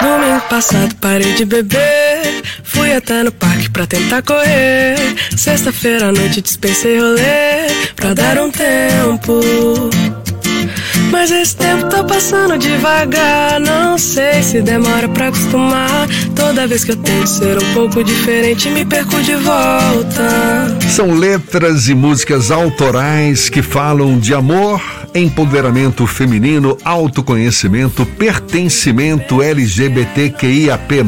Domingo passado parei de beber. Fui até no parque pra tentar correr. Sexta-feira à noite dispensei rolê pra dar um tempo. Mas esse tempo tá passando devagar. Não sei se demora pra acostumar. Toda vez que eu tento ser um pouco diferente, me perco de volta. São letras e músicas autorais que falam de amor, empoderamento feminino, autoconhecimento, pertencimento LGBTQIAP+,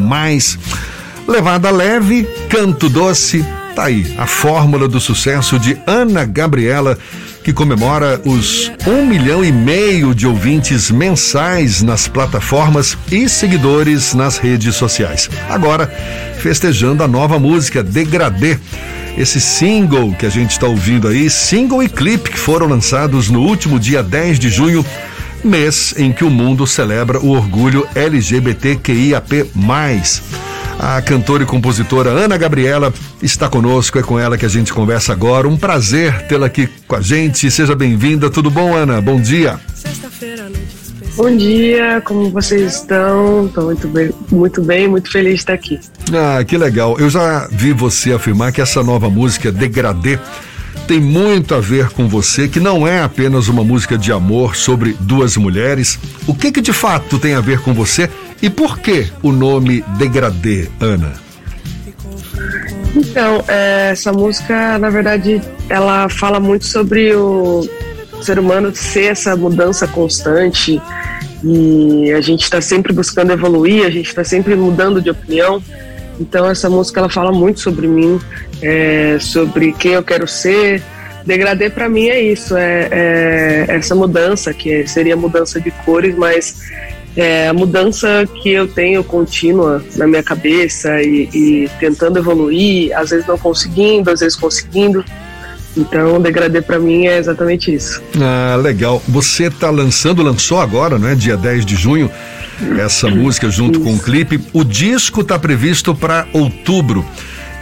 levada leve, canto doce, tá aí a fórmula do sucesso de Ana Gabriela que comemora os um milhão e meio de ouvintes mensais nas plataformas e seguidores nas redes sociais. Agora, festejando a nova música Degradê. Esse single que a gente está ouvindo aí, single e clipe que foram lançados no último dia 10 de junho, mês em que o mundo celebra o orgulho LGBTQIAP+. A cantora e compositora Ana Gabriela está conosco, é com ela que a gente conversa agora. Um prazer tê-la aqui com a gente. Seja bem-vinda. Tudo bom, Ana? Bom dia. Bom dia, como vocês estão? Estou muito bem, muito bem, muito feliz de estar aqui. Ah, que legal. Eu já vi você afirmar que essa nova música Degradê tem muito a ver com você, que não é apenas uma música de amor sobre duas mulheres. O que que de fato tem a ver com você e por que o nome Degradê, Ana? Então, é, essa música, na verdade, ela fala muito sobre o ser humano ser essa mudança constante e a gente está sempre buscando evoluir, a gente está sempre mudando de opinião. Então, essa música ela fala muito sobre mim, é, sobre quem eu quero ser. Degradê para mim é isso, é, é, essa mudança que seria mudança de cores, mas é, a mudança que eu tenho contínua na minha cabeça e, e, tentando evoluir, às vezes não conseguindo, às vezes conseguindo. Então, o degradê para mim é exatamente isso. Ah, legal. Você está lançando, lançou agora, não é? Dia 10 de junho, essa música junto isso. com o clipe. O disco está previsto para outubro.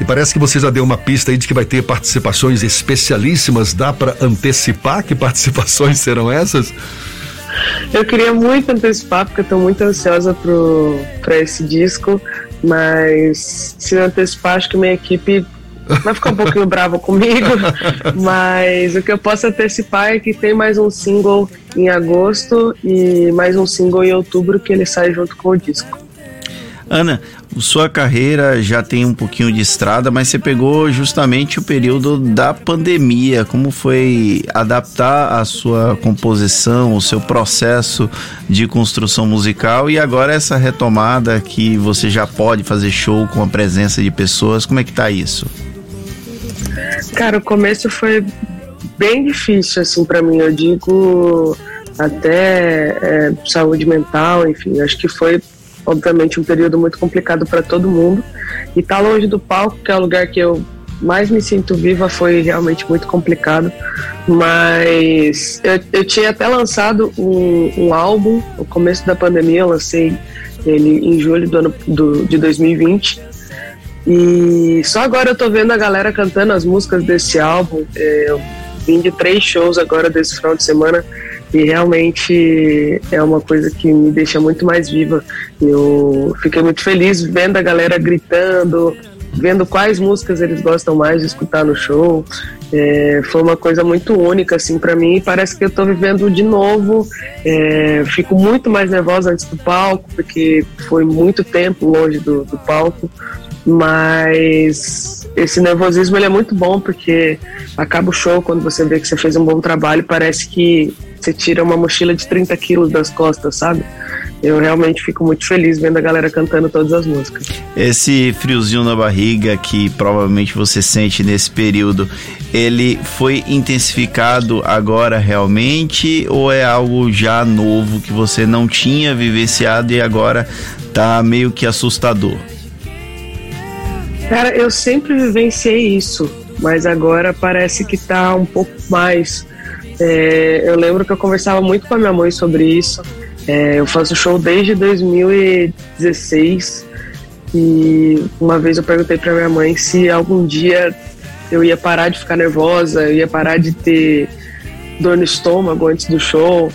E parece que você já deu uma pista aí de que vai ter participações especialíssimas. Dá para antecipar que participações serão essas? Eu queria muito antecipar, porque eu tô muito ansiosa pro, pra esse disco, mas se antecipar, acho que minha equipe vai ficar um pouquinho brava comigo, mas o que eu posso antecipar é que tem mais um single em agosto e mais um single em outubro que ele sai junto com o disco. Ana, sua carreira já tem um pouquinho de estrada, mas você pegou justamente o período da pandemia. Como foi adaptar a sua composição, o seu processo de construção musical e agora essa retomada que você já pode fazer show com a presença de pessoas? Como é que tá isso? Cara, o começo foi bem difícil assim para mim. Eu digo até é, saúde mental, enfim, acho que foi obviamente um período muito complicado para todo mundo. E estar tá longe do palco, que é o lugar que eu mais me sinto viva, foi realmente muito complicado. Mas eu, eu tinha até lançado um, um, álbum no começo da pandemia, eu lancei ele em julho do ano do, de 2020. E só agora eu tô vendo a galera cantando as músicas desse álbum. É, eu vim de três shows agora desse final de semana e realmente é uma coisa que me deixa muito mais viva. Eu fiquei muito feliz vendo a galera gritando, vendo quais músicas eles gostam mais de escutar no show. É, foi uma coisa muito única assim para mim. Parece que eu estou vivendo de novo. É, fico muito mais nervosa antes do palco porque foi muito tempo longe do, do palco. Mas esse nervosismo ele é muito bom porque acaba o show quando você vê que você fez um bom trabalho, parece que você tira uma mochila de 30 quilos das costas, sabe? Eu realmente fico muito feliz vendo a galera cantando todas as músicas. Esse friozinho na barriga que provavelmente você sente nesse período, ele foi intensificado agora realmente ou é algo já novo que você não tinha vivenciado e agora tá meio que assustador? Cara, eu sempre vivenciei isso, mas agora parece que tá um pouco mais é, eu lembro que eu conversava muito com a minha mãe sobre isso. É, eu faço show desde 2016 e uma vez eu perguntei para minha mãe se algum dia eu ia parar de ficar nervosa, eu ia parar de ter dor no estômago antes do show.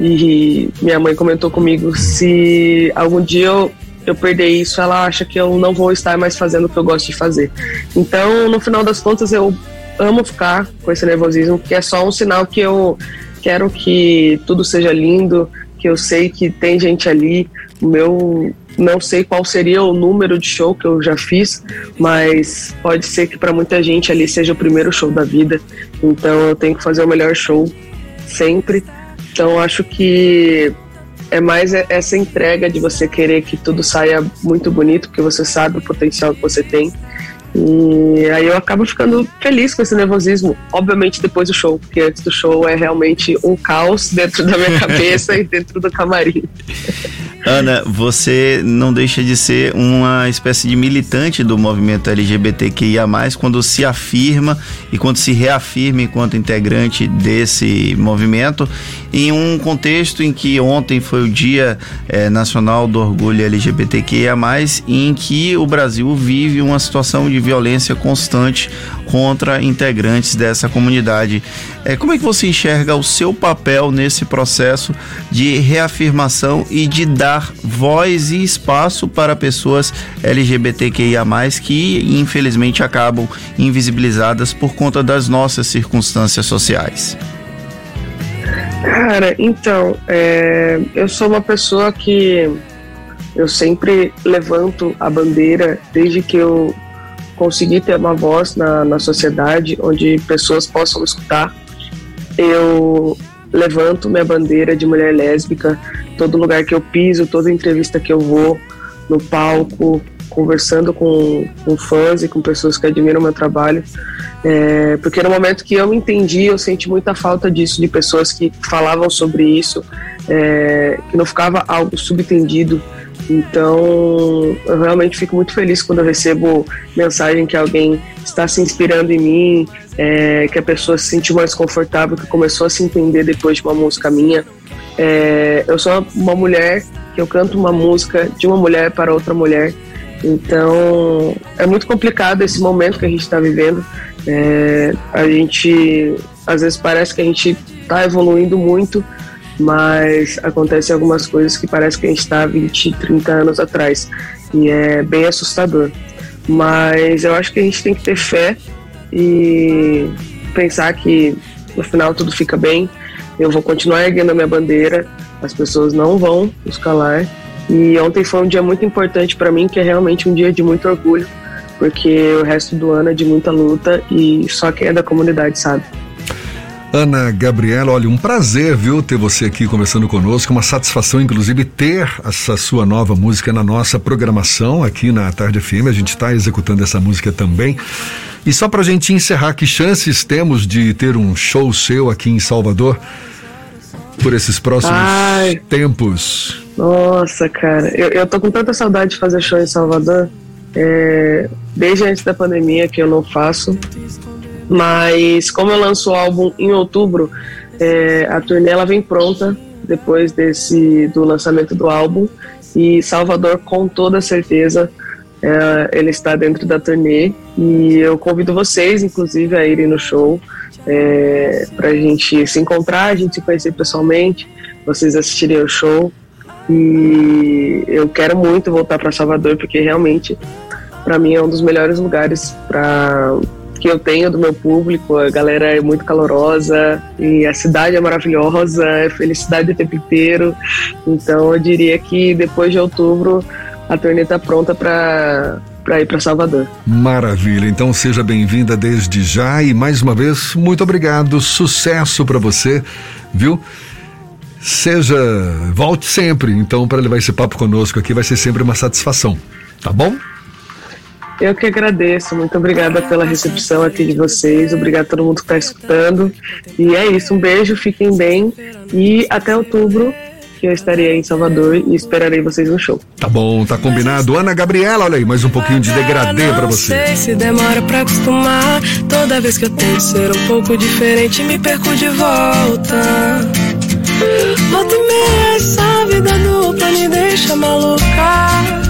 E minha mãe comentou comigo se algum dia eu, eu perder isso, ela acha que eu não vou estar mais fazendo o que eu gosto de fazer. Então, no final das contas, eu amo ficar com esse nervosismo, que é só um sinal que eu quero que tudo seja lindo, que eu sei que tem gente ali. O meu não sei qual seria o número de show que eu já fiz, mas pode ser que para muita gente ali seja o primeiro show da vida. Então eu tenho que fazer o melhor show sempre. Então acho que é mais essa entrega de você querer que tudo saia muito bonito, porque você sabe o potencial que você tem. E aí eu acabo ficando feliz com esse nervosismo, obviamente depois do show, porque antes do show é realmente um caos dentro da minha cabeça e dentro do camarim. Ana, você não deixa de ser uma espécie de militante do movimento LGBTQIA, quando se afirma e quando se reafirma enquanto integrante desse movimento, em um contexto em que ontem foi o Dia é, Nacional do Orgulho LGBTQIA, em que o Brasil vive uma situação de violência constante contra integrantes dessa comunidade. É, como é que você enxerga o seu papel nesse processo de reafirmação e de dar voz e espaço para pessoas LGBTQIA, que infelizmente acabam invisibilizadas por conta das nossas circunstâncias sociais? Cara, então, é, eu sou uma pessoa que eu sempre levanto a bandeira desde que eu consegui ter uma voz na, na sociedade onde pessoas possam escutar. Eu levanto minha bandeira de mulher lésbica, todo lugar que eu piso, toda entrevista que eu vou, no palco, conversando com, com fãs e com pessoas que admiram meu trabalho. É, porque no momento que eu entendi, eu senti muita falta disso, de pessoas que falavam sobre isso, é, que não ficava algo subentendido então, eu realmente fico muito feliz quando eu recebo mensagem que alguém está se inspirando em mim, é, que a pessoa se sentiu mais confortável, que começou a se entender depois de uma música minha. É, eu sou uma mulher que eu canto uma música de uma mulher para outra mulher. Então, é muito complicado esse momento que a gente está vivendo. É, a gente, às vezes, parece que a gente está evoluindo muito, mas acontecem algumas coisas que parece que a gente está 20, 30 anos atrás e é bem assustador. Mas eu acho que a gente tem que ter fé e pensar que no final tudo fica bem. Eu vou continuar erguendo a minha bandeira, as pessoas não vão nos calar. E ontem foi um dia muito importante para mim, que é realmente um dia de muito orgulho, porque o resto do ano é de muita luta e só quem é da comunidade sabe. Ana Gabriela, olha, um prazer, viu, ter você aqui conversando conosco, uma satisfação, inclusive, ter essa sua nova música na nossa programação aqui na Tarde FM, a gente está executando essa música também. E só para a gente encerrar, que chances temos de ter um show seu aqui em Salvador por esses próximos Ai, tempos? Nossa, cara, eu, eu tô com tanta saudade de fazer show em Salvador, é, desde antes da pandemia que eu não faço. Mas como eu lanço o álbum em outubro, é, a turnê ela vem pronta depois desse do lançamento do álbum. E Salvador com toda certeza é, ele está dentro da turnê. E eu convido vocês inclusive a irem no show é, para a gente se encontrar, a gente se conhecer pessoalmente, vocês assistirem o show. E eu quero muito voltar para Salvador porque realmente para mim é um dos melhores lugares para que eu tenho do meu público. A galera é muito calorosa e a cidade é maravilhosa, é felicidade o tempo inteiro. Então eu diria que depois de outubro a turnê está pronta para para ir para Salvador. Maravilha. Então seja bem-vinda desde já e mais uma vez muito obrigado. Sucesso para você, viu? Seja, volte sempre. Então para levar esse papo conosco aqui vai ser sempre uma satisfação. Tá bom? Eu que agradeço, muito obrigada pela recepção aqui de vocês, obrigado a todo mundo que está escutando. E é isso, um beijo, fiquem bem e até outubro que eu estarei em Salvador e esperarei vocês no show. Tá bom, tá combinado. Ana Gabriela, olha aí, mais um pouquinho de degradê para você. Não sei se demora pra acostumar. Toda vez que eu tento ser um pouco diferente, me perco de volta. Volta e meia, essa vida dupla me deixa maluca.